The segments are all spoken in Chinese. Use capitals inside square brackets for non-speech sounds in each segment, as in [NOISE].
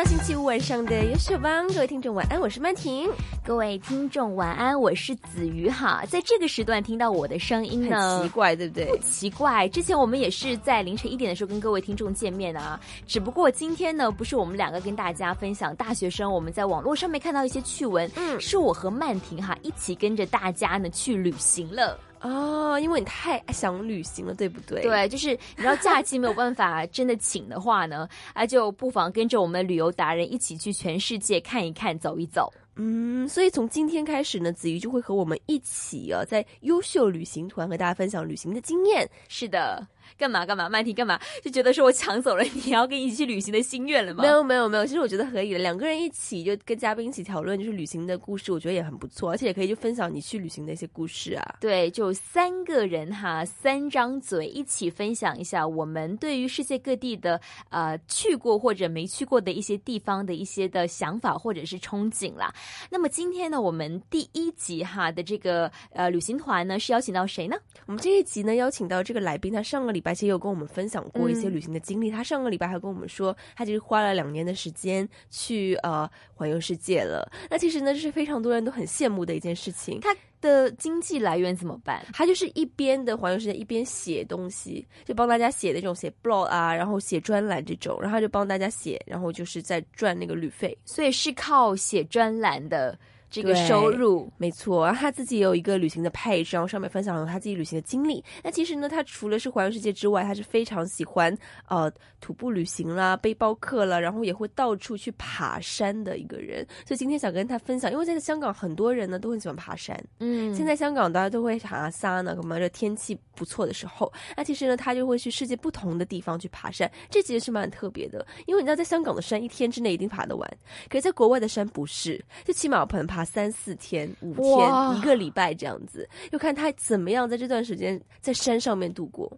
到星期五晚上的优秀帮，各位听众晚安，我是曼婷。各位听众晚安，我是子瑜哈。在这个时段听到我的声音呢，很奇怪，对不对？不奇怪，之前我们也是在凌晨一点的时候跟各位听众见面啊。只不过今天呢，不是我们两个跟大家分享大学生我们在网络上面看到一些趣闻，嗯，是我和曼婷哈一起跟着大家呢去旅行了。哦，因为你太想旅行了，对不对？对，就是你知道假期没有办法真的请的话呢，啊，就不妨跟着我们旅游达人一起去全世界看一看、走一走。嗯，所以从今天开始呢，子瑜就会和我们一起啊，在优秀旅行团和大家分享旅行的经验。是的。干嘛干嘛？曼婷干嘛？就觉得说我抢走了你要跟你一起去旅行的心愿了吗？没有没有没有，其实我觉得可以的，两个人一起就跟嘉宾一起讨论就是旅行的故事，我觉得也很不错，而且也可以就分享你去旅行的一些故事啊。对，就三个人哈，三张嘴一起分享一下我们对于世界各地的呃去过或者没去过的一些地方的一些的想法或者是憧憬啦。那么今天呢，我们第一集哈的这个呃旅行团呢是邀请到谁呢？我们这一集呢邀请到这个来宾，他上个礼拜。而且有跟我们分享过一些旅行的经历。他上个礼拜还跟我们说，他其实花了两年的时间去呃环游世界了。那其实呢，这是非常多人都很羡慕的一件事情。他的经济来源怎么办？他就是一边的环游世界，一边写东西，就帮大家写那种写 blog 啊，然后写专栏这种，然后就帮大家写，然后就是在赚那个旅费。所以是靠写专栏的。这个收入没错，然后他自己也有一个旅行的 page，然后上面分享了他自己旅行的经历。那其实呢，他除了是环游世界之外，他是非常喜欢呃徒步旅行啦、背包客啦，然后也会到处去爬山的一个人。所以今天想跟他分享，因为在香港很多人呢都很喜欢爬山。嗯，现在香港大家都会爬山呢，干嘛？这天气不错的时候，那其实呢，他就会去世界不同的地方去爬山。这其实是蛮特别的，因为你知道，在香港的山一天之内一定爬得完，可是在国外的山不是，就起码可能爬。三四天、五天、一个礼拜这样子，又看他怎么样在这段时间在山上面度过。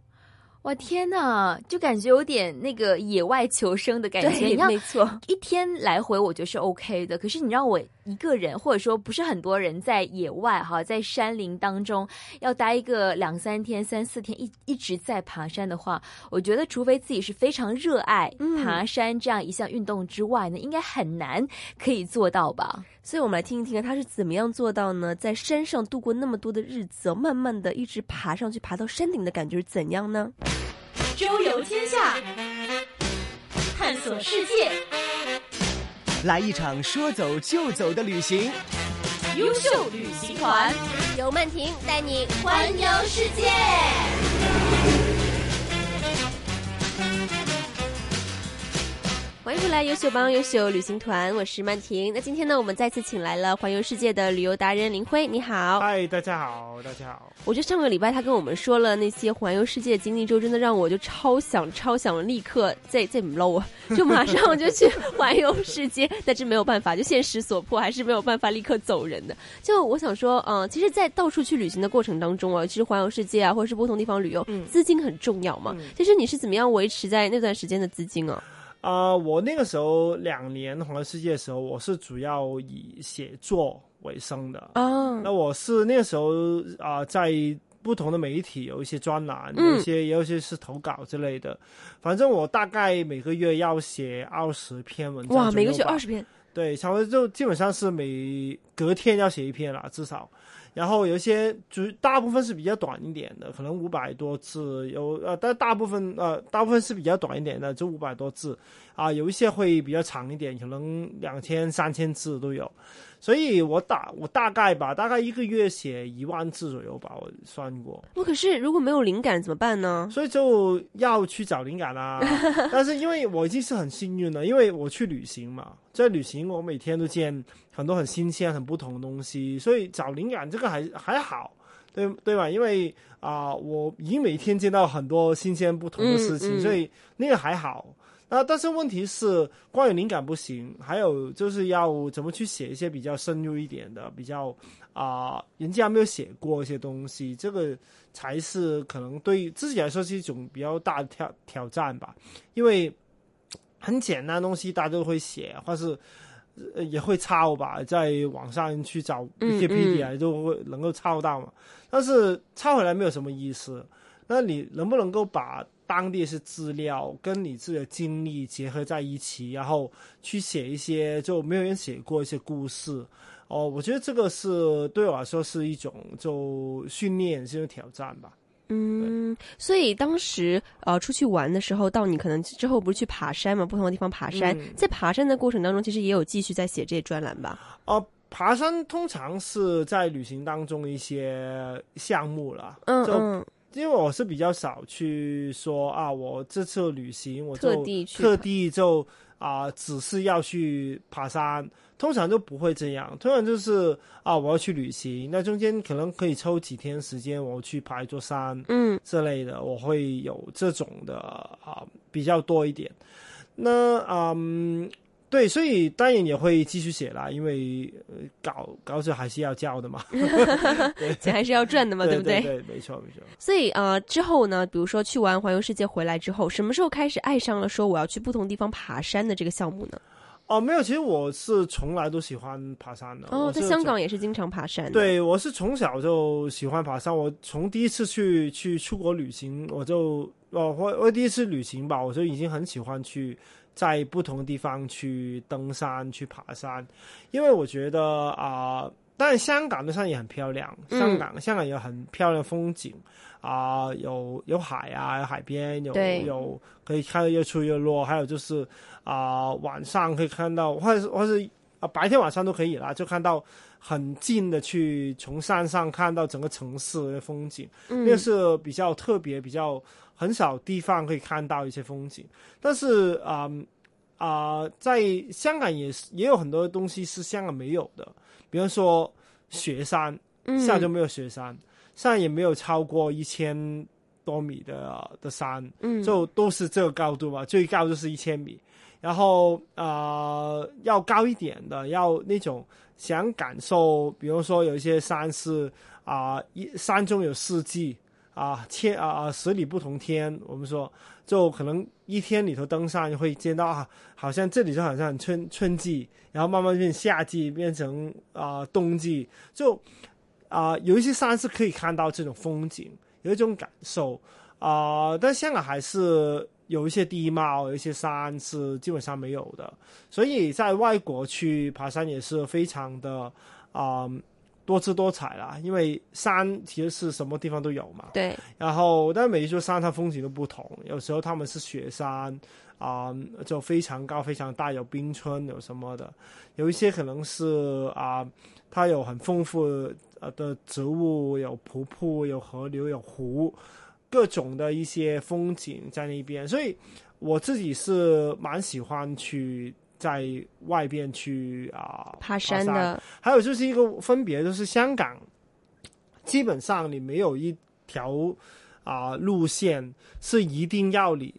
哇天呐，就感觉有点那个野外求生的感觉。[LAUGHS] 没错，一天来回我觉得是 OK 的。可是你让我一个人，或者说不是很多人在野外哈，在山林当中要待一个两三天、三四天，一一直在爬山的话，我觉得除非自己是非常热爱爬山这样一项运动之外呢，应该很难可以做到吧。所以我们来听一听他是怎么样做到呢？在山上度过那么多的日子，慢慢的一直爬上去，爬到山顶的感觉是怎样呢？周游天下，探索世界，来一场说走就走的旅行。优秀旅行团由曼婷带你环游世界。欢迎回来，优秀帮优秀旅行团，我是曼婷。那今天呢，我们再次请来了环游世界的旅游达人林辉，你好。嗨，大家好，大家好。我觉得上个礼拜他跟我们说了那些环游世界的经历之后，真的让我就超想、超想立刻再再 low 啊，就马上就去环游世界。但是没有办法，就现实所迫，还是没有办法立刻走人的。就我想说，嗯，其实，在到处去旅行的过程当中啊，其实环游世界啊，或者是不同地方旅游，资金很重要嘛。其实你是怎么样维持在那段时间的资金啊？啊，我那个时候两年环游世界的时候，我是主要以写作为生的。啊，那我是那个时候啊，在不同的媒体有一些专栏，有一些有一些是投稿之类的。反正我大概每个月要写二十篇文章。哇，每个月二十篇？对，差不多就基本上是每隔天要写一篇啦，至少。然后有一些主大部分是比较短一点的，可能五百多字，有呃，但大部分呃大部分是比较短一点的，就五百多字，啊，有一些会比较长一点，可能两千三千字都有。所以我大我大概吧，大概一个月写一万字左右吧，我算过。我可是如果没有灵感怎么办呢？所以就要去找灵感啦。[LAUGHS] 但是因为我已经是很幸运了，因为我去旅行嘛，在旅行我每天都见很多很新鲜、很不同的东西，所以找灵感这个还还好，对对吧？因为啊，我已经每天见到很多新鲜不同的事情，所以那个还好。那，但是问题是，关于灵感不行，还有就是要怎么去写一些比较深入一点的，比较啊，人家没有写过一些东西，这个才是可能对自己来说是一种比较大的挑挑战吧。因为很简单的东西大家都会写，或是。呃也会抄吧，在网上去找嗯 Wikipedia 都会能够抄到嘛。但是抄回来没有什么意思。那你能不能够把当地一些资料跟你自己的经历结合在一起，然后去写一些就没有人写过一些故事？哦，我觉得这个是对我来说是一种就训练，是一种挑战吧。嗯，所以当时呃出去玩的时候，到你可能之后不是去爬山嘛，不同的地方爬山，嗯在爬山的过程当中，其实也有继续在写这些专栏吧？哦，爬山通常是在旅行当中一些项目啦。就嗯嗯，因为我是比较少去说啊，我这次旅行我就特地去特地就啊、只是要去爬山，通常都不会这样。通常就是啊，我要去旅行，那中间可能可以抽几天时间，我去爬一座山嗯之类的，我会有这种的啊、比较多一点。那嗯。对，所以当然也会继续写啦，因为呃稿稿子还是要交的嘛，[LAUGHS] 钱还是要赚的嘛，[LAUGHS] 对不对？对，没错没错。所以呃之后呢，比如说去完环游世界回来之后，什么时候开始爱上了说我要去不同地方爬山的这个项目呢？哦，没有，其实我是从来都喜欢爬山的。哦，在香港也是经常爬山。，对，我是从小就喜欢爬山。我从第一次去去出国旅行，我就哦，我我第一次旅行吧，我就已经很喜欢去在不同的地方去登山、去爬山，因为我觉得啊、当然香港的山也很漂亮，嗯香港、香港有很漂亮风景啊、有有海啊，有海边，有有可以看到日出日落，还有就是啊、晚上可以看到，或者是或是啊白天晚上都可以啦，就看到很近的去从山上看到整个城市的风景，嗯。那个是比较特别，比较很少地方可以看到一些风景。但是啊啊、在香港也是也有很多东西是香港没有的，比方说雪山，嗯。香港就没有雪山，上也没有超过一千多米的的山，嗯。就都是这个高度嘛，最高就是一千米。然后呃，要高一点的，要那种想感受，比如说有一些山是啊，一、山中有四季啊，千啊啊十里不同天，我们说就可能一天里头登山会见到啊，好像这里就好像春春季，然后慢慢变夏季，变成啊、冬季，就啊、有一些山是可以看到这种风景，有一种感受啊、但香港还是有一些地貌，有一些山是基本上没有的，所以在外国去爬山也是非常的啊、多姿多彩啦，因为山其实是什么地方都有嘛，对，然后，但每一座山它风景都不同，有时候他们是雪山啊、就非常高、非常大，有冰川，有什么的；有一些可能是啊、它有很丰富呃的植物，有瀑布、有河流、有湖，各种的一些风景在那边。所以我自己是蛮喜欢去在外边去啊、爬山的，还有就是一个分别，就是香港基本上你没有一条啊、路线是一定要你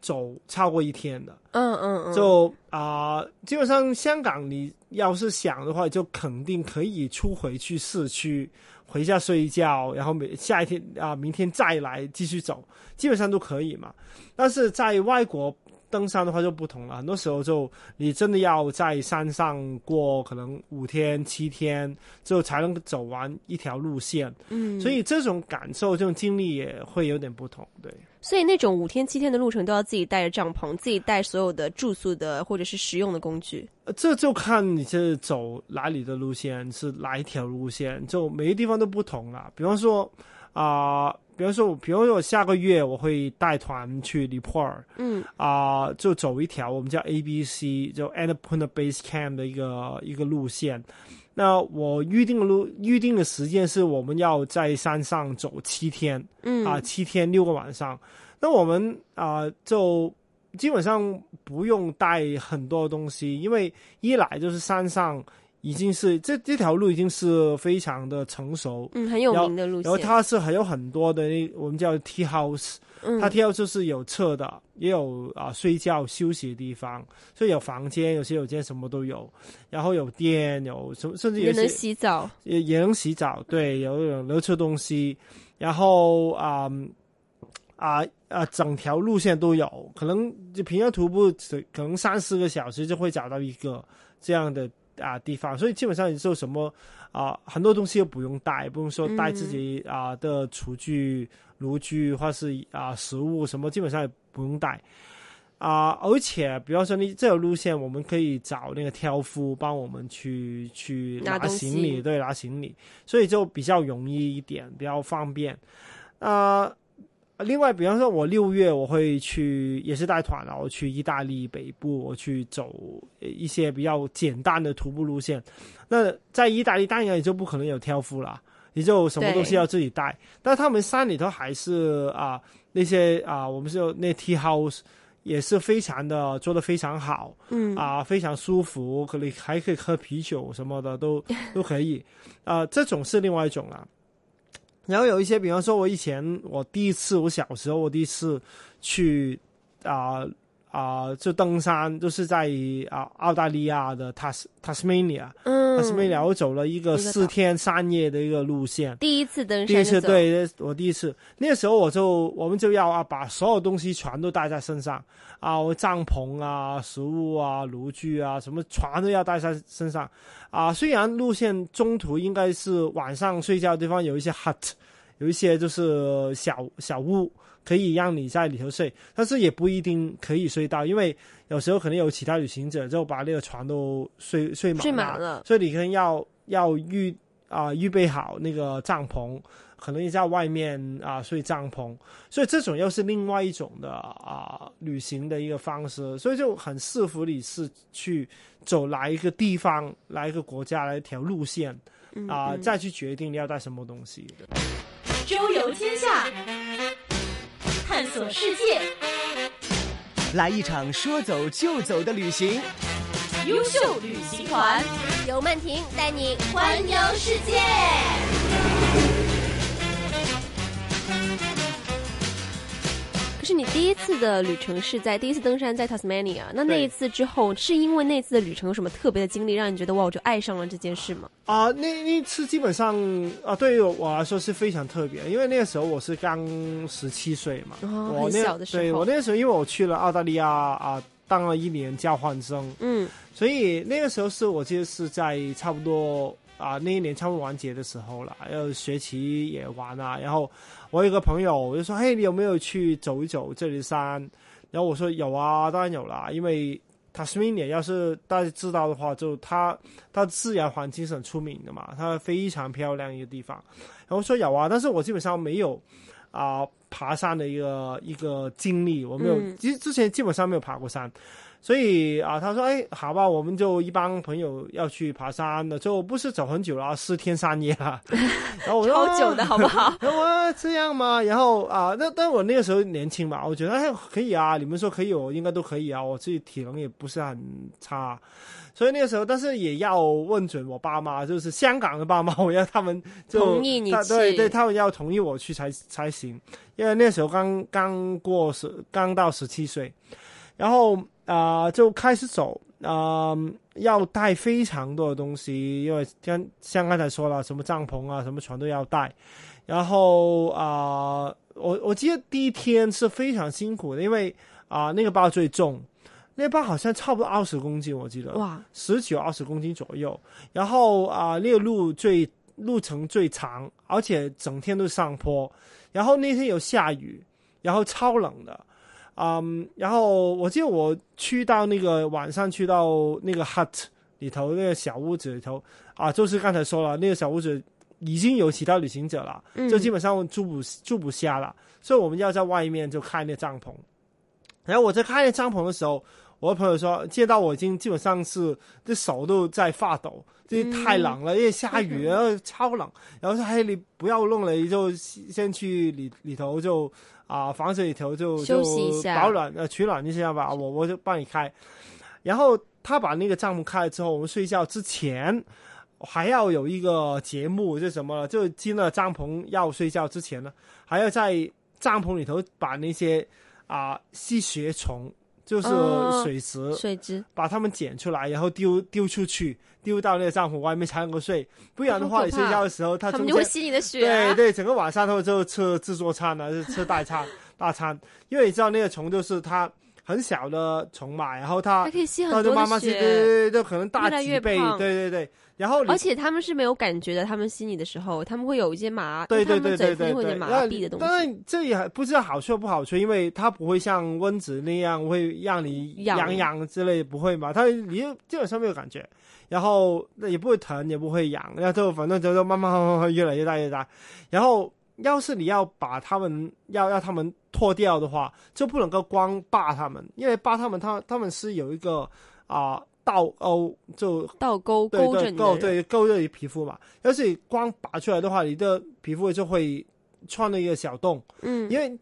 走超过一天的。嗯嗯嗯，就啊、基本上香港你要是想的话，就肯定可以出回去市区，回家睡一觉，然后每下一天啊、明天再来继续走，基本上都可以嘛。但是在外国登山的话就不同了，很多时候就你真的要在山上过可能五天七天之后才能走完一条路线，嗯，所以这种感受、这种经历也会有点不同，对。所以那种五天七天的路程都要自己带着帐篷，自己带所有的住宿的或者是食用的工具。呃这就看你是走哪里的路线，是哪一条路线，就每个地方都不同了。比方说啊、比如说，比如说我下个月我会带团去尼泊尔嗯啊、就走一条我们叫 A B C，就 Annapurna Base Camp 的一个一个路线。那我预定的路预定的时间是我们要在山上走七天，嗯啊，七天六个晚上。那我们啊、就基本上不用带很多东西，因为一来就是山上已经是这这条路已经是非常的成熟，嗯，很有名的路线。然后它是还有很多的那我们叫 tea house，嗯。它 tea house 是有厕的，也有啊睡觉休息的地方，所以有房间，有洗手间什么都有，然后有电，有什么甚至有也能洗澡。也也能洗澡，对，有有能吃东西，然后啊、嗯啊啊整条路线都有，可能就平常徒步可能三四个小时就会找到一个这样的啊地方，所以基本上你做什么啊很多东西又不用带，不用说带自己啊的厨具、炉具或是啊食物什么，基本上也不用带。啊，而且比方说你这条路线，我们可以找那个挑夫帮我们去去拿行李，对，拿行李，所以就比较容易一点，比较方便。啊、另外，比方说我六月我会去，也是带团然后去意大利北部，我去走一些比较简单的徒步路线。那在意大利当然也就不可能有挑夫了，你就什么东西要自己带。但他们山里头还是啊、那些啊、我们是有那 tea house 也是非常的做的非常好，嗯啊、非常舒服，可以还可以喝啤酒什么的都都可以，啊、这种是另外一种啦。然后有一些，比方说，我以前我第一次，我小时候我第一次去啊啊、就登山，就是在啊、澳大利亚的塔斯塔斯曼尼亚 Tasmania 我走了一个四天三夜的一个路线，第一次登山第一次，对，我第一次。那个时候我就我们就要啊把所有东西全都带在身上。啊，我帐篷啊、食物啊、炉具啊什么全都要带在身上。啊。虽然路线中途应该是晚上睡觉的地方有一些 hut，有一些就是小小屋可以让你在里头睡，但是也不一定可以睡到，因为有时候可能有其他旅行者就把那个床都睡睡满睡满了。所以你可能要要预啊、预备好那个帐篷，可能你在外面啊、睡帐篷，所以这种又是另外一种的啊、旅行的一个方式，所以就很适合你是去走哪一个地方、哪一个国家、哪一条路线嗯啊、嗯再去决定你要带什么东西。周游天下，探索世界，来一场说走就走的旅行。优秀旅行团游曼婷带你环游世界。可是你第一次的旅程是在第一次登山在 Tasmania，那那一次之后，是因为那次的旅程有什么特别的经历，让你觉得哇，我就爱上了这件事吗？啊，那那次基本上啊，对于我来说是非常特别，因为那个时候我是刚十七岁嘛，我那小的时候对我那个时候，因为我去了澳大利亚啊，当了一年交换生，嗯所以那个时候是我记得是在差不多啊那一年差不多完结的时候了，然后学期也完了，然后我有个朋友我就说，嘿，你有没有去走一走这里的山？然后我说有啊，当然有啦，因为 Tasmania 要是大家知道的话，就它它自然环境是很出名的嘛，它非常漂亮一个地方。然后我说有啊，但是我基本上没有啊、爬山的一个一个经历，我没有，嗯其实之前基本上没有爬过山。所以啊，他说：“哎，好吧，我们就一帮朋友要去爬山了，就不是走很久了，四天三夜了。[LAUGHS] ”然后我说：“超久的好不好？[LAUGHS] 然后我这样吗？然后啊，那但我那个时候年轻嘛，我觉得哎可以啊，你们说可以，我应该都可以啊，我自己体能也不是很差，所以那个时候，但是也要问准我爸妈，就是香港的爸妈，我要他们就同意你去对对，他们要同意我去才才行，因为那时候刚刚过十，刚到十七岁，然后啊、就开始走。啊、要带非常多的东西，因为像像刚才说了，什么帐篷啊，什么全都要带。然后啊、我我记得第一天是非常辛苦的，因为啊、那个包最重，那个包好像差不多二十公斤，我记得哇，十九二十公斤左右。然后啊、那个路最路程最长，而且整天都是上坡。然后那天有下雨，然后超冷的。嗯，然后我记得我去到那个晚上去到那个 hut 里头那个小屋子里头啊，就是刚才说了，那个小屋子已经有其他旅行者了，嗯就基本上住不住不下了，所以我们要在外面就开那帐篷。然后我在开那帐篷的时候，我的朋友说，见到我已经基本上是这手都在发抖，这太冷了，因为下雨，然后超冷。然后说：“嘿，你不要弄了，你就先去里里头就啊、房子里头就休息一下就保暖呃取暖一下吧，我我就帮你开。”然后他把那个帐篷开了之后，我们睡觉之前还要有一个节目，是什么呢？就进了帐篷要睡觉之前呢，还要在帐篷里头把那些啊、吸血虫，就是哦水蛭，水池把它们捡出来，然后丢丢出去，丢到那个帐篷外面才能够睡。不然的话，你睡觉的时候，它就会吸你的血、啊。对对，整个晚上都就吃自助餐啊，就吃代餐，[LAUGHS] 大餐，因为你知道那个虫就是它很小的虫嘛，然后它它可以吸很多的就慢慢吸，对，对对，就可能大几倍，对对对。然后而且他们是没有感觉的，他们心里的时候，他们会有一些麻，对对对对对麻痹的东当西。然这也不知道好处不好处，因为它不会像蚊子那样会让你痒痒痒之类，不会嘛？它你基本上没有感觉，然后那也不会疼，也不会痒，然后就反正就就慢慢慢慢慢慢越来越大越大。然后要是你要把他们要要他们脱掉的话，就不能够光扒他们，因为扒他们他他们是有一个啊。倒钩就倒钩对对勾着你的勾对勾着你皮肤嘛。要是你光拔出来的话，你的皮肤就会穿了一个小洞，嗯，因为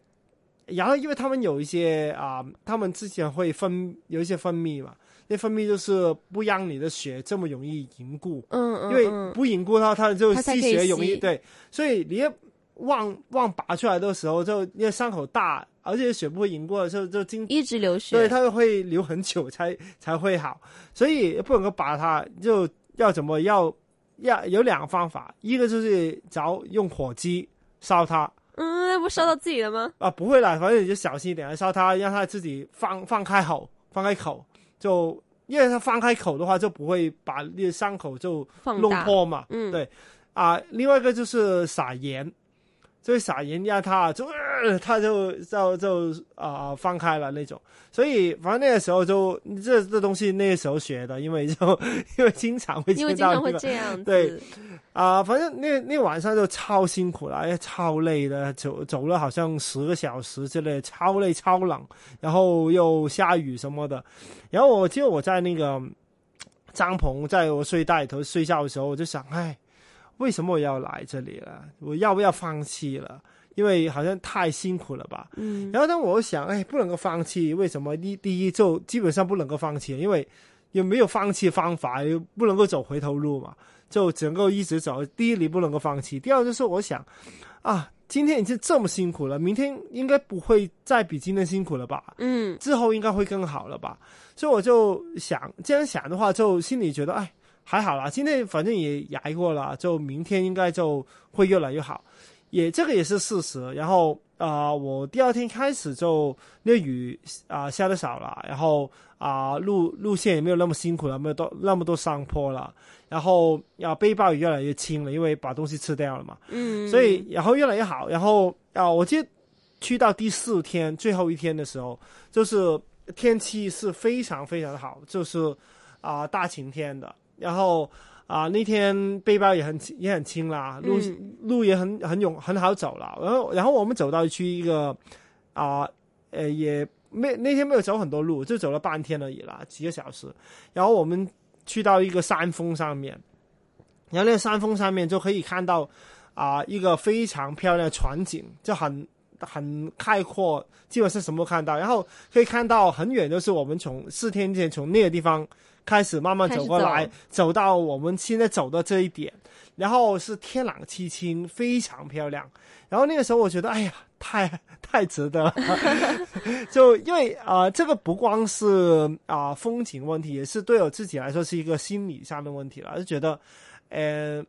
然后因为他们有一些啊、他们之前会分有一些分泌嘛，那分泌就是不让你的血这么容易凝固，嗯嗯，因为嗯。不凝固的话它就吸血容易吸。对，所以你要忘忘拔出来的时候，就因为伤口大，而且血不会凝固的时候，就经一直流血，对，它会流很久才才会好，所以不能够拔它，就要怎么要要有两个方法，一个就是找用火机烧它嗯，那不烧到自己了吗？啊，不会啦，反正你就小心一点，烧它，让它自己放放开口，放开口，就因为它放开口的话，就不会把那个伤口就弄，破嘛，嗯，对。啊，另外一个就是撒盐，就是撒盐压他就、呃、它就就就啊、放开了那种。所以反正那个时候就这这东西那个时候学的，因为就 [LAUGHS] 因为经常会因为经常会这样，对啊、反正那那晚上就超辛苦了，哎，超累的，走走了好像十个小时之类，超累超冷，然后又下雨什么的。然后我记得我在那个帐篷，在我睡袋里头睡觉的时候，我就想，哎，为什么我要来这里了？我要不要放弃了？因为好像太辛苦了吧。嗯，然后当我想，哎，不能够放弃，为什么？第第一就基本上不能够放弃，因为也没有放弃方法，又不能够走回头路嘛，就只能够一直走。第一，你不能够放弃；第二，就是我想，啊，今天已经这么辛苦了，明天应该不会再比今天辛苦了吧？嗯，之后应该会更好了吧？所以我就想，这样想的话，就心里觉得，哎，还好啦，今天反正也挨过了，就明天应该就会越来越好。也这个也是事实。然后啊、呃我第二天开始就那雨啊、下的少了，然后啊、路路线也没有那么辛苦了，没有多那么多上坡了，然后啊、背包也越来越轻了，因为把东西吃掉了嘛。嗯，所以然后越来越好。然后啊、我记得去到第四天最后一天的时候，就是天气是非常非常的好，就是啊、大晴天的。然后啊、那天背包也很轻也很轻啦，路、嗯路也很很勇很好走了。然后然后我们走到去一个啊呃也没那天没有走很多路，就走了半天而已啦，几个小时。然后我们去到一个山峰上面，然后那个山峰上面就可以看到啊、一个非常漂亮的全景，就很很开阔，基本是什么都看到。然后可以看到很远，就是我们从四天前从那个地方开始慢慢走过来，走到我们现在走的这一点，然后是天朗气清，非常漂亮。然后那个时候我觉得，哎呀，太太值得了，[LAUGHS] 就因为啊、呃这个不光是啊、风景问题，也是对我自己来说是一个心理上的问题了，就觉得，呃，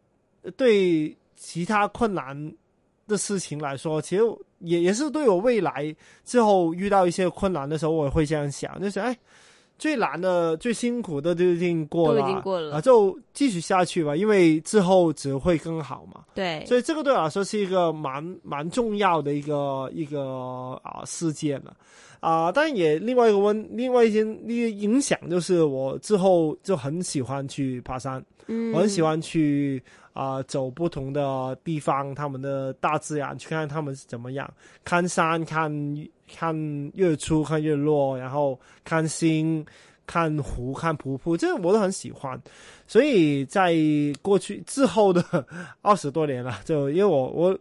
对其他困难的事情来说，其实也也是对我未来之后遇到一些困难的时候，我也会这样想，就是哎，最难的、最辛苦的都已经过了，都已经过了。啊，就继续下去吧，因为之后只会更好嘛。对，所以这个对我来说是一个蛮蛮重要的一个一个啊事件了啊，当然也另外一个问，另外一件一个影响就是我之后就很喜欢去爬山，嗯，我很喜欢去啊、走不同的地方，他们的大自然去看他们是怎么样，看山、看看日出、看日落，然后看星、看湖、看瀑布，这我都很喜欢。所以在过去之后的 [LAUGHS] 二十多年了，就因为我我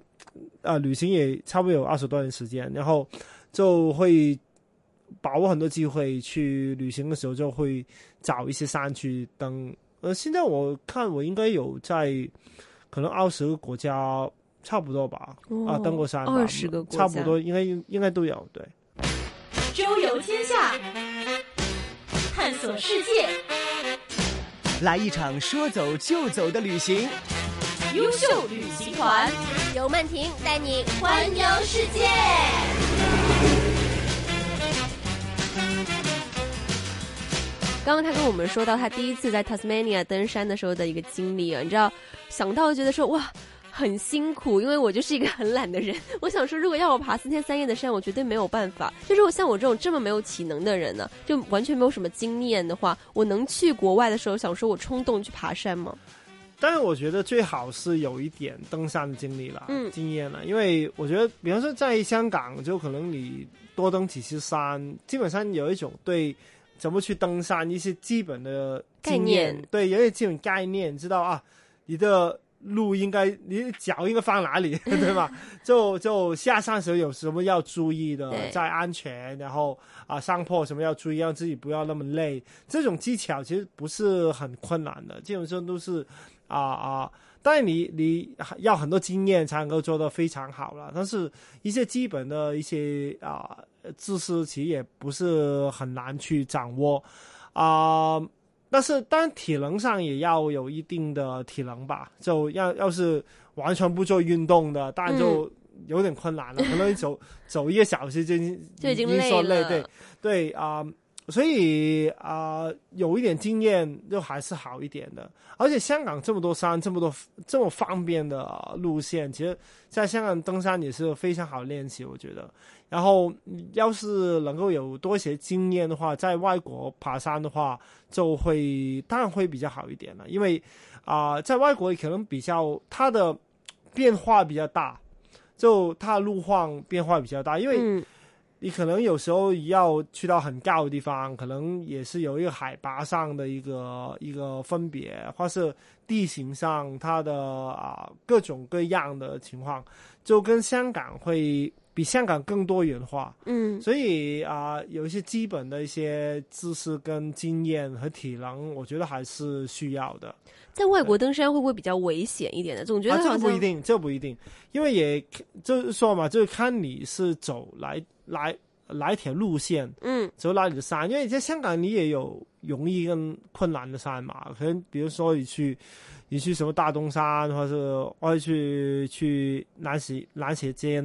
啊、旅行也差不多有二十多年时间，然后就会把握很多机会去旅行的时候，就会找一些山去登。呃，现在我看我应该有在可能二十个国家差不多吧，啊，登过山二十个国家差不多应该应该都有，对。周游天下，探索世界，来一场说走就走的旅行。优秀旅行团由曼婷带你环游世界。刚刚他跟我们说到他第一次在 Tasmania 登山的时候的一个经历啊，你知道，想到觉得说哇。很辛苦，因为我就是一个很懒的人。[LAUGHS] 我想说，如果要我爬三天三夜的山，我绝对没有办法。就是我像我这种这么没有体能的人呢，就完全没有什么经验的话，我能去国外的时候想说我冲动去爬山吗？但是我觉得最好是有一点登山的经历了，嗯经验了，因为我觉得，比方说在香港，就可能你多登几次山，基本上有一种对怎么去登山一些基本的经验概念对，有一些基本概念，知道啊，你的路应该，你的脚应该放哪里，[LAUGHS] 对吧？[LAUGHS] 就就下山时候有什么要注意的，在安全，然后啊上坡什么要注意，让自己不要那么累。这种技巧其实不是很困难的，基本上都是啊啊。当然你，你要很多经验才能够做得非常好了。但是，一些基本的一些啊知识，其实也不是很难去掌握啊、但是，当然体能上也要有一定的体能吧。就要要是完全不做运动的，当然就有点困难了。可能你走走一个小时就已经就已经累说累，了对对啊、所以啊、有一点经验就还是好一点的。而且香港这么多山，这么多这么方便的路线，其实在香港登山也是非常好练习，我觉得。然后，要是能够有多一些经验的话，在外国爬山的话，就会当然会比较好一点了。因为啊、在外国可能比较它的变化比较大，就它的路况变化比较大，因为，你可能有时候要去到很高的地方，可能也是有一个海拔上的一个一个分别，或是地形上它的啊、各种各样的情况，就跟香港会比香港更多元化。嗯，所以啊、有一些基本的一些知识跟经验和体能，我觉得还是需要的。在外国登山会不会比较危险一点呢？总觉得啊，这个不一定，这不一定，因为也就是说嘛，就是看你是走来来来一条路线，嗯走哪里的山，因为在香港你也有容易跟困难的山嘛，可能比如说你去你去什么大东山，或者是或者去去南斜南斜尖。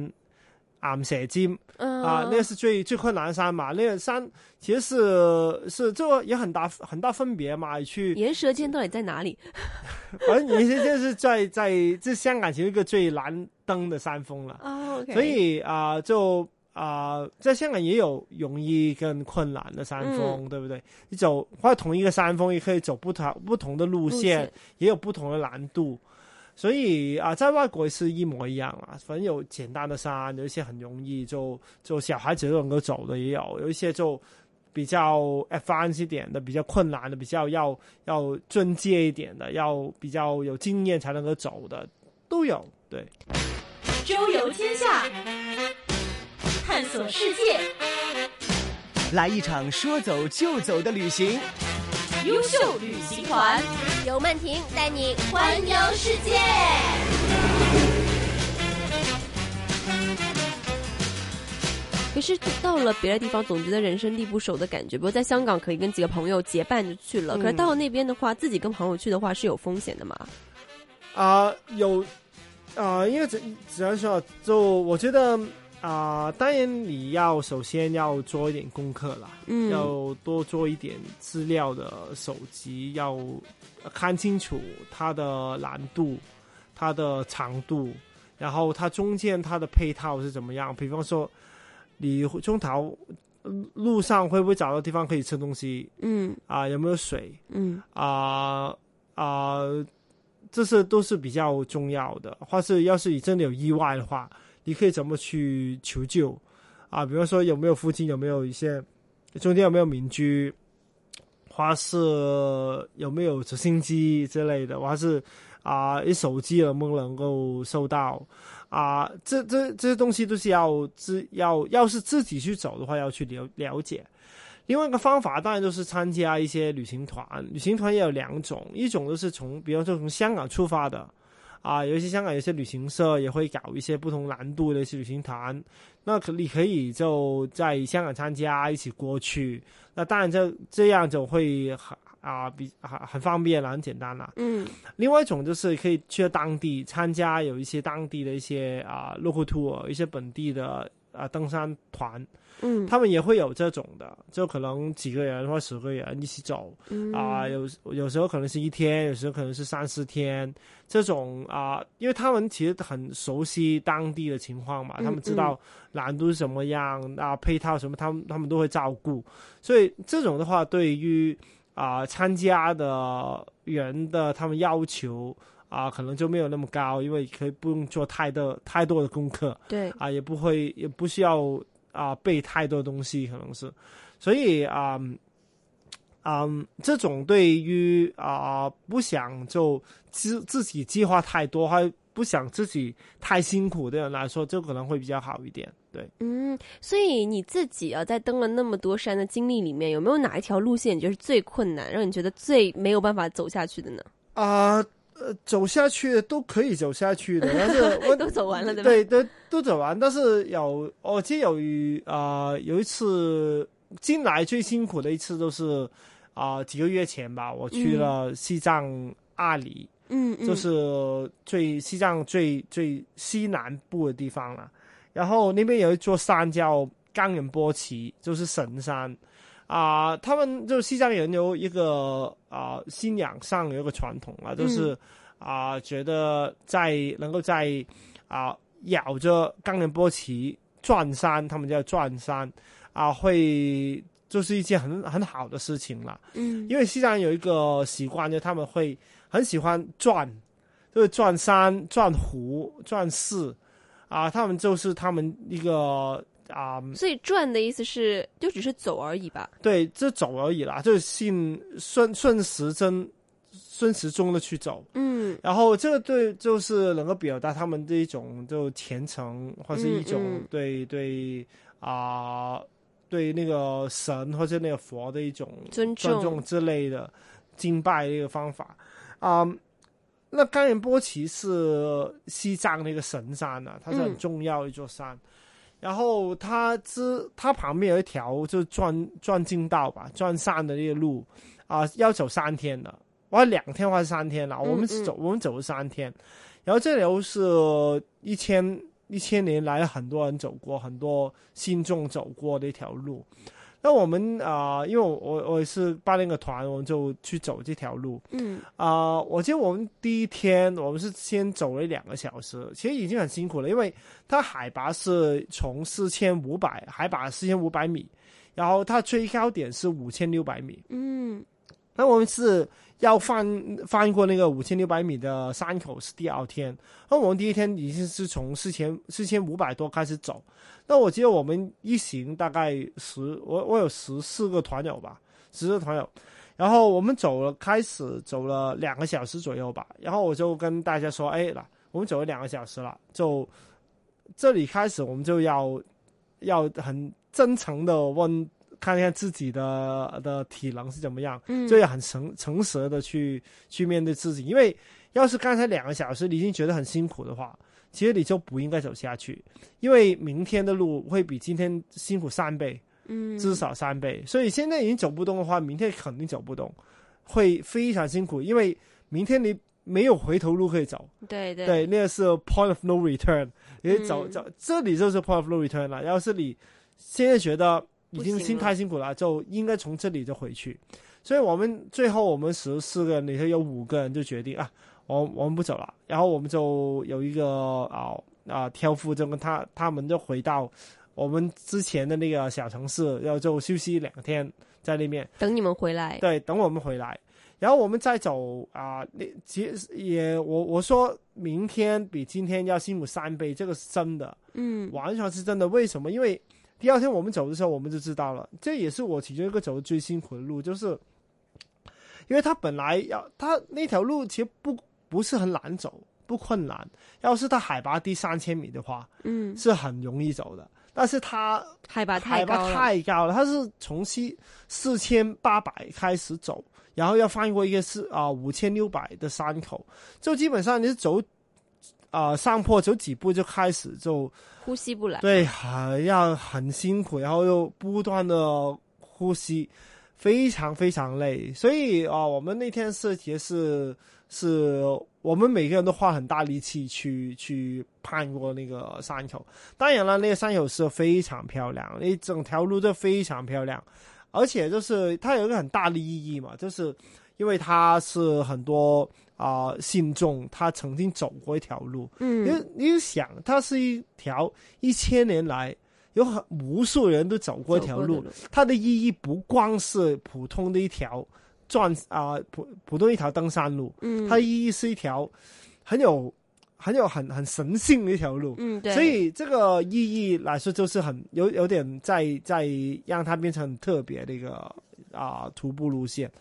岩蛇尖嗯啊，那个是最最困难的山嘛。那个山其实是是这个也很大很大分别嘛。你去岩蛇尖到底在哪里？[LAUGHS] 反正你现在是在在这香港其实一个最难登的山峰了，哦所以啊、就啊、在香港也有容易跟困难的山峰，对不对？你走或者同一个山峰，也可以走不同不同的路线，路线也有不同的难度。所以啊、在外国是一模一样啊，反正有简单的山，有一些很容易就就小孩子都能够走的也有，有一些就比较 advanced 一点的，比较困难的，比较要要专业一点的，要比较有经验才能够走的，都有。对，周游天下，探索世界，来一场说走就走的旅行。优秀旅行团由曼婷带你环游世界。可是到了别的地方，总觉得人生地不熟的感觉。比如在香港，可以跟几个朋友结伴就去了，嗯可是到了那边的话，自己跟朋友去的话是有风险的嘛？啊、有啊、因为只只能说，就我觉得啊、当然你要首先要做一点功课啦，嗯，要多做一点资料的搜集，要看清楚它的难度、它的长度，然后它中间它的配套是怎么样。比方说，你中途嗯路上会不会找到地方可以吃东西嗯啊、有没有水？嗯啊啊、这些都是比较重要的。或是要是你真的有意外的话，你可以怎么去求救啊？比方说有没有附近有没有一些中间有没有民居，或是有没有直升机之类的，或是啊，你手机能不能够收到啊？这这这些东西都是要自要要是自己去走的话，要去了了解。另外一个方法当然就是参加一些旅行团，旅行团也有两种，一种就是从，比方说从香港出发的，啊，有一些香港有些旅行社也会搞一些不同难度的一些旅行团，那可你可以就在香港参加，一起过去，那当然这这样就会很啊比很很方便了，很简单了。嗯。另外一种就是可以去到当地参加有一些当地的一些啊 local tour，一些本地的啊登山团，嗯。他们也会有这种的，就可能几个人或十个人一起走。嗯。啊、有有时候可能是一天，有时候可能是三四天，这种啊、因为他们其实很熟悉当地的情况嘛，嗯他们知道难度是什么样啊，配套什么，他们他们都会照顾，所以这种的话，对于啊、参加的人的他们要求啊、可能就没有那么高，因为可以不用做太多太多的功课。对，啊，也不会，也不需要啊背太多东西，可能是，所以啊，嗯，这种对于啊不想就自自己计划太多，还不想自己太辛苦的人来说，就可能会比较好一点。对，嗯，所以你自己啊，在登了那么多山的经历里面，有没有哪一条路线你觉得是最困难，让你觉得最没有办法走下去的呢？啊。呃，走下去都可以走下去的，[LAUGHS] 但是我都走完了，对吧？对，都都走完，但是有我记得有一啊、有一次进来最辛苦的一次，就是啊、几个月前吧，我去了西藏阿里，嗯，嗯，就是最西藏最最西南部的地方了。然后那边有一座山叫冈仁波齐，就是神山。啊、他们就西藏人有一个啊、信仰上有一个传统啊，就是啊、觉得在能够在啊、咬着冈仁波齐转山，他们叫转山啊、会就是一件很很好的事情了。嗯，因为西藏人有一个习惯，就他们会很喜欢转，就是转山、转湖、转寺，啊，他们就是他们一个啊、所以转的意思是就只是走而已吧？对，就走而已啦，就是信顺顺时针、顺时钟的去走。嗯然后这个对，就是能够表达他们的一种就虔诚，或是一种嗯嗯对对啊、对那个神或者那个佛的一种尊重尊重之类的敬拜的一个方法啊、那甘仁波齐是西藏的一个神山啊，它是很嗯重要的一座山。然后它之它旁边有一条就是转转进道吧，转山的那个路啊、要走三天的，我两天或者三天了。我们是走、我们走了三天，然后这条是一千一千年来很多人走过，很多信众走过的一条路。那我们啊、因为我我我也是办那个团，我们就去走这条路。嗯啊、我记得我们第一天我们是先走了两个小时，其实已经很辛苦了，因为它海拔是从四千五百海拔四千五百米，然后它最高点是五千六百米。嗯那我们是要翻翻过那个五千六百米的山口是第二天，那我们第一天已经是从四千四千五百多开始走。那我记得我们一行大概十，我我有十四个团友吧，十个团友。然后我们走了，开始走了两个小时左右吧。然后我就跟大家说：“哎，啦，我们走了两个小时了，就这里开始，我们就要要很真诚的问，看一看自己的的体能是怎么样。嗯，就要很诚诚实的去去面对自己，因为要是刚才两个小时你已经觉得很辛苦的话，其实你就不应该走下去，因为明天的路会比今天辛苦三倍，嗯至少三倍。所以现在已经走不动的话，明天肯定走不动，会非常辛苦，因为明天你没有回头路可以走。对对对，那个是 point of no return，你走嗯走，这里就是 point of no return 了。要是你现在觉得已经辛不行了太辛苦了，就应该从这里就回去。所以我们最后我们十四个人里头有五个人就决定啊，我我们不走了，然后我们就有一个啊啊挑夫就跟他他们就回到我们之前的那个小城市，然后就休息两天在那边。等你们回来。对，等我们回来，然后我们再走啊。那、其实也我我说明天比今天要辛苦三倍，这个是真的，嗯完全是真的。为什么？因为第二天我们走的时候，我们就知道了，这也是我其中一个走的最辛苦的路，就是因为他本来要他那条路其实不不是很难走，不困难。要是它海拔低三千米的话，嗯，是很容易走的。但是它海拔海拔太高了。太高了，它是从西四千八百开始走，然后要翻过一个是啊五千六百的山口，就基本上你是走啊、上坡走几步就开始就呼吸不来。对，还要很辛苦，然后又不断的呼吸，非常非常累。所以啊、我们那天是也是是我们每个人都花很大力气去去攀过那个山口。当然了，那个山口是非常漂亮，那整条路都非常漂亮，而且就是它有一个很大的意义嘛，就是因为它是很多啊、信众他曾经走过一条路，嗯你你想，它是一条一千年来有很无数人都走过一条路的，它的意义不光是普通的一条转啊、普普通一条登山路，嗯。它的意义是一条很有很有很很神性的一条路。嗯对，所以这个意义来说，就是很有有点在在让它变成很特别的一个啊、徒步路线。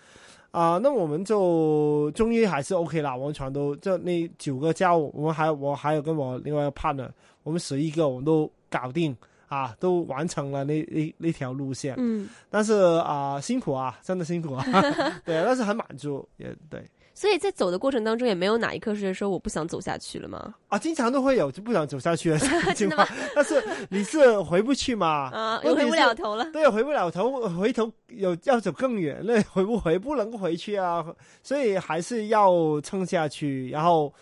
啊、那我们就终于还是 OK 啦，我们全都就那九个加我我们还我还有跟我另外一个 partner，我们十一个我们都搞定啊，都完成了那那那条路线。嗯，但是啊、辛苦啊，真的辛苦啊，[LAUGHS] 对，但是很满足，也对所以在走的过程当中，也没有哪一刻是说我不想走下去了吗？啊，经常都会有就不想走下去的 [LAUGHS] 情况，但是你是回不去嘛，啊，又回不了头了。对，回不了头，回头有要走更远，那回不回不能够回去啊，所以还是要撑下去，然后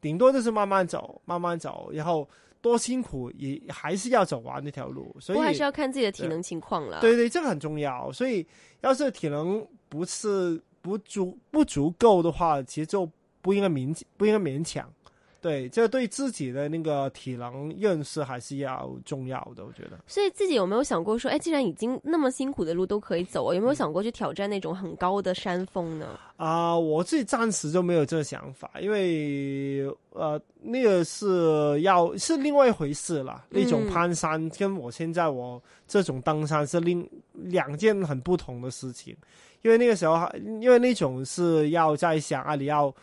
顶多就是慢慢走，慢慢走，然后多辛苦也还是要走完那条路，所以还是要看自己的体能情况了。对对，这个很重要。所以要是体能不是不足不足够的话，其实就不应该勉不应该勉强。对，这对自己的那个体能认识还是要重要的，我觉得。所以自己有没有想过说，哎，既然已经那么辛苦的路都可以走，有没有想过去挑战那种很高的山峰呢？啊、我自己暂时就没有这个想法，因为呃，那个是要是另外一回事了。那种嗯攀山跟我现在我这种登山是另两件很不同的事情，因为那个时候，因为那种是要在想啊，你要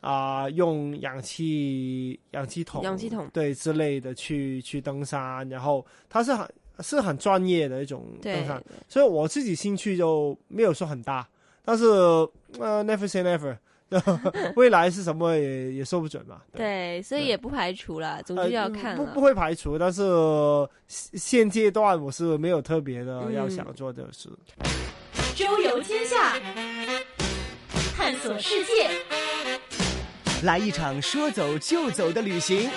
啊、用氧气氧气筒、氧气筒对之类的去去登山，然后它是很是很专业的一种登对，山，所以我自己兴趣就没有说很大，但是呃，never say never，[LAUGHS] 未来是什么也也说不准嘛。对，所以也不排除啦，总呃，之要看了。不不会排除，但是呃现现阶段我是没有特别的嗯要想做的事。周游天下，探索世界，来一场说走就走的旅行。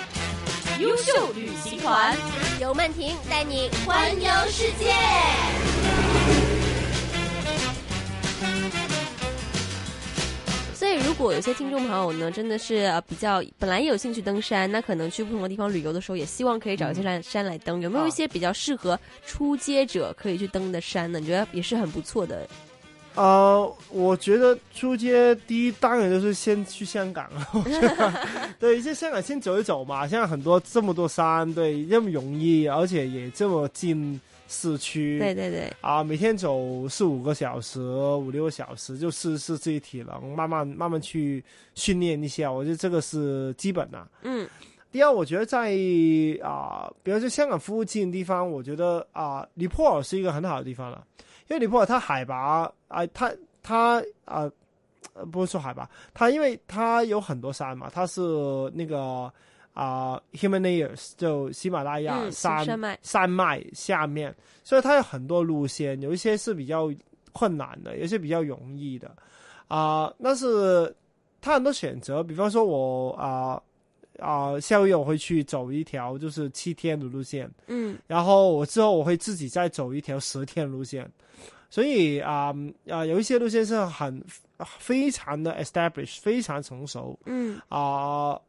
优秀旅行团由曼婷带你环游世界。所以，如果有些听众朋友呢，真的是呃比较本来也有兴趣登山，那可能去不同的地方旅游的时候，也希望可以找一些山山来登。有没有一些比较适合初阶者可以去登的山呢？你觉得也是很不错的。呃，我觉得出街第一当然就是先去香港了，[LAUGHS] 我觉得 [LAUGHS] 对，在香港先走一走嘛。现在很多这么多山，对，这么容易，而且也这么近市区，对对对，啊，每天走四五个小时、五六个小时，就试试自己体能，慢慢慢慢去训练一下。我觉得这个是基本的。嗯第二，我觉得在啊、比如说香港附近的地方，我觉得啊，尼泊尔是一个很好的地方了，因为尼泊尔它海拔啊，它它啊。呃不是说海拔，它因为它有很多山嘛，它是那个啊、Himalayas 就喜马拉雅嗯山、山脉山脉下面，所以它有很多路线，有一些是比较困难的，有一些比较容易的啊、但是它很多选择，比方说我啊啊、下个月我会去走一条就是七天的路线，嗯。然后我之后我会自己再走一条十天路线，所以啊啊、有一些路线是很非常的 establish，非常成熟。嗯。啊、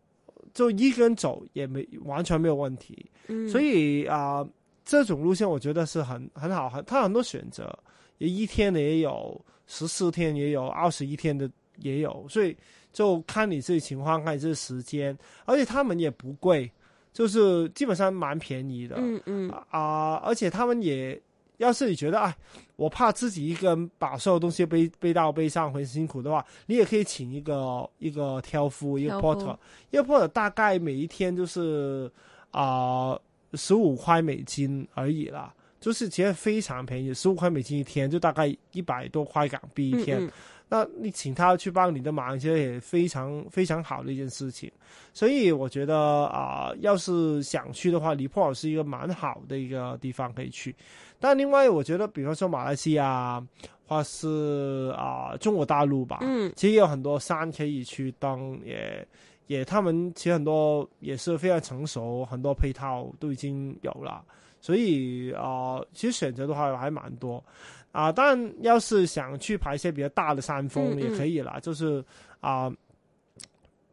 就一个人走也没完全没有问题，嗯，所以啊、这种路线我觉得是很很好，很它很多选择，也一天的也有，十四天也有，二十一天的也有，所以就看你自己情况，看你自己时间，而且他们也不贵，就是基本上蛮便宜的。嗯嗯啊、而且他们也，要是你觉得哎，我怕自己一个人把所有东西背背到背上很辛苦的话，你也可以请一个一个挑夫，一个 porter，一个 porter 大概每一天就是啊十五块美金而已啦。就是其实非常便宜，十五块美金一天，就大概一百多块港币一天。嗯嗯那你请他去帮你的忙，其实也非常非常好的一件事情。所以我觉得啊、要是想去的话，尼泊尔是一个蛮好的一个地方可以去。但另外，我觉得，比方说马来西亚，或是啊、中国大陆吧，嗯其实也有很多山可以去登，也也他们其实很多也是非常成熟，很多配套都已经有了，所以啊、其实选择的话还蛮多啊、当然，要是想去爬一些比较大的山峰嗯也可以啦，就是啊、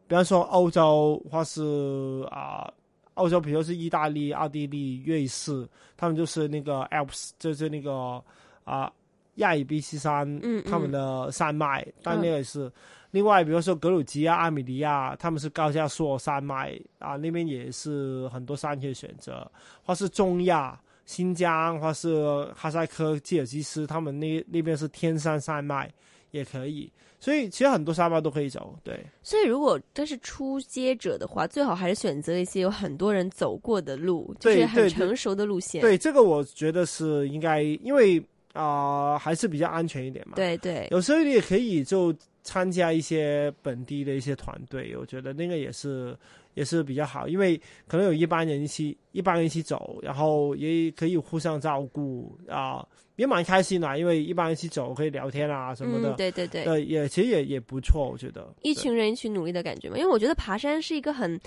比方说欧洲或是啊。欧洲，比如是意大利、奥地利、瑞士，他们就是那个 Alps，就是那个啊亚尔卑斯山，嗯他们的山脉，但那个也是。另外，比如说格鲁吉亚、阿米尼亚，他们是高加索山脉啊，那边也是很多山可以选择，或是中亚、新疆，或是哈萨克、吉尔吉斯，他们那那边是天山山脉也可以。所以其实很多山脉都可以走，对。所以如果这是初阶者的话，最好还是选择一些有很多人走过的路，就是很成熟的路线。对，这个我觉得是应该，因为啊、还是比较安全一点嘛。对对有时候你也可以就参加一些本地的一些团队，我觉得那个也是也是比较好，因为可能有一般人一起一帮人一起走，然后也可以互相照顾啊、也蛮开心的，因为一帮人一起走可以聊天啊什么的，嗯，对对对。对，也其实也也不错，我觉得。一群人一起努力的感觉嘛，因为我觉得爬山是一个很，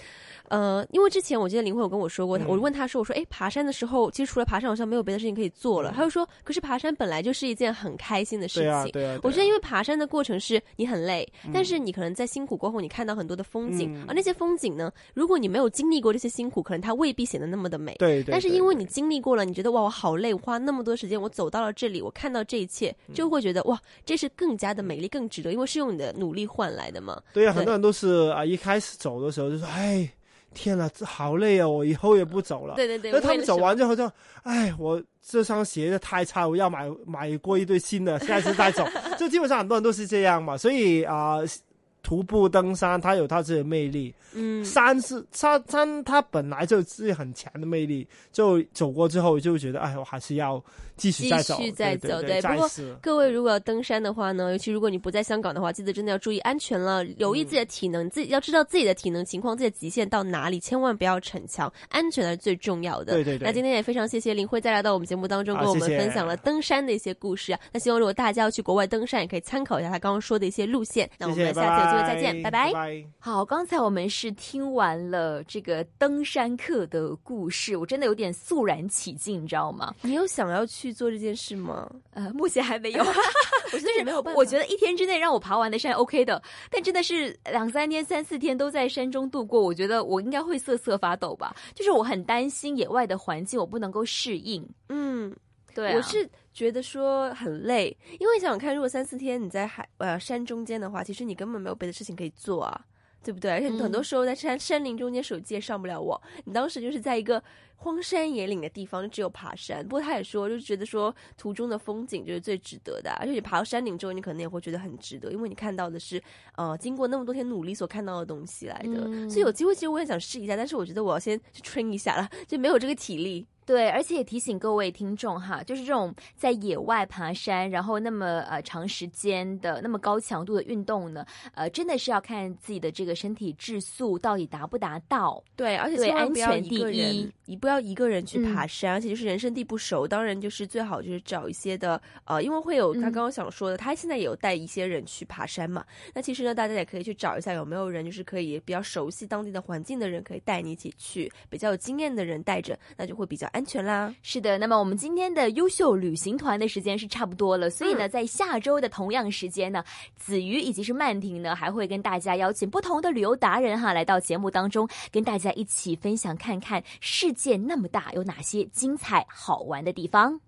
呃，因为之前我记得林慧有跟我说过，嗯。我问他说，我说，哎，爬山的时候，其实除了爬山，好像没有别的事情可以做了。嗯。他就说，可是爬山本来就是一件很开心的事情。对啊对啊，我觉得，因为为爬山的过程是你很累，但是你可能在辛苦过后，你看到很多的风景，嗯。而那些风景呢，如果你没有经历过这些辛苦，可能它未必显得那么的美。对对，对对但是因为你经历过了，你觉得哇，我好累，我花那么多时间，我走到了这里，我看到这一切，嗯就会觉得哇，这是更加的美丽，更值得，因为是用你的努力换来的嘛。对啊，很多人都是啊，一开始走的时候就说，哎，天呐，这好累啊，我以后也不走了。对对对，那他们走完之后就，哎，我这双鞋子太差，我要买买过一对新的，下次再走。[LAUGHS] 就基本上很多人都是这样嘛，所以啊、徒步登山它有它自己的魅力。嗯，山是山山，它本来就自己很强的魅力，就走过之后就觉得，哎，我还是要继续再走，继续再对对走对不过。各位如果要登山的话呢，尤其如果你不在香港的话，记得真的要注意安全了，留意自己的体能，你自己要知道自己的体能情况，自己的极限到哪里，千万不要逞强，安全才是最重要的。对对对那今天也非常谢谢林辉再来到我们节目当中，跟我们分享了登山的一些故事啊。那希望如果大家要去国外登山，也可以参考一下他刚刚说的一些路线。那我们下次有机会再见，拜拜拜拜。好，刚才我们是听完了这个登山客的故事，我真的有点肃然起敬，你知道吗？你有想要去做这件事吗？呃，目前还没有。[LAUGHS] [LAUGHS] 我觉得也没有办法，我觉得一天之内让我爬完的山 OK 的，但真的是两三天、三四天都在山中度过，我觉得我应该会瑟瑟发抖吧。就是我很担心野外的环境我不能够适应。嗯。对、啊，我是觉得说很累，因为想想看，如果三四天你在海呃山中间的话，其实你根本没有别的事情可以做啊，对不对？而且你很多时候在山、山林中间，手机也上不了网。你当时就是在一个荒山野岭的地方，只有爬山。不过他也说，就觉得说途中的风景就是最值得的啊、而且你爬到山顶之后，你可能也会觉得很值得，因为你看到的是呃经过那么多天努力所看到的东西来的。嗯所以有机会，其实我也想试一下，但是我觉得我要先去 train 一下了，就没有这个体力。对，而且也提醒各位听众哈，就是这种在野外爬山，然后那么呃长时间的、那么高强度的运动呢，呃，真的是要看自己的这个身体质素到底达不达到。对，而且对千万不要安全一个第一人，你不要一个人去嗯爬山，而且就是人生地不熟，当然就是最好就是找一些的呃，因为会有他嗯刚刚想说的，他现在也有带一些人去爬山嘛。那其实呢，大家也可以去找一下有没有人就是可以比较熟悉当地的环境的人，可以带你一起去，比较有经验的人带着，那就会比较安全啦。是的，那么我们今天的优秀旅行团的时间是差不多了，所以呢，在下周的同样时间呢，子瑜以及是曼婷呢，还会跟大家邀请不同的旅游达人哈，来到节目当中，跟大家一起分享看看世界那么大，有哪些精彩好玩的地方。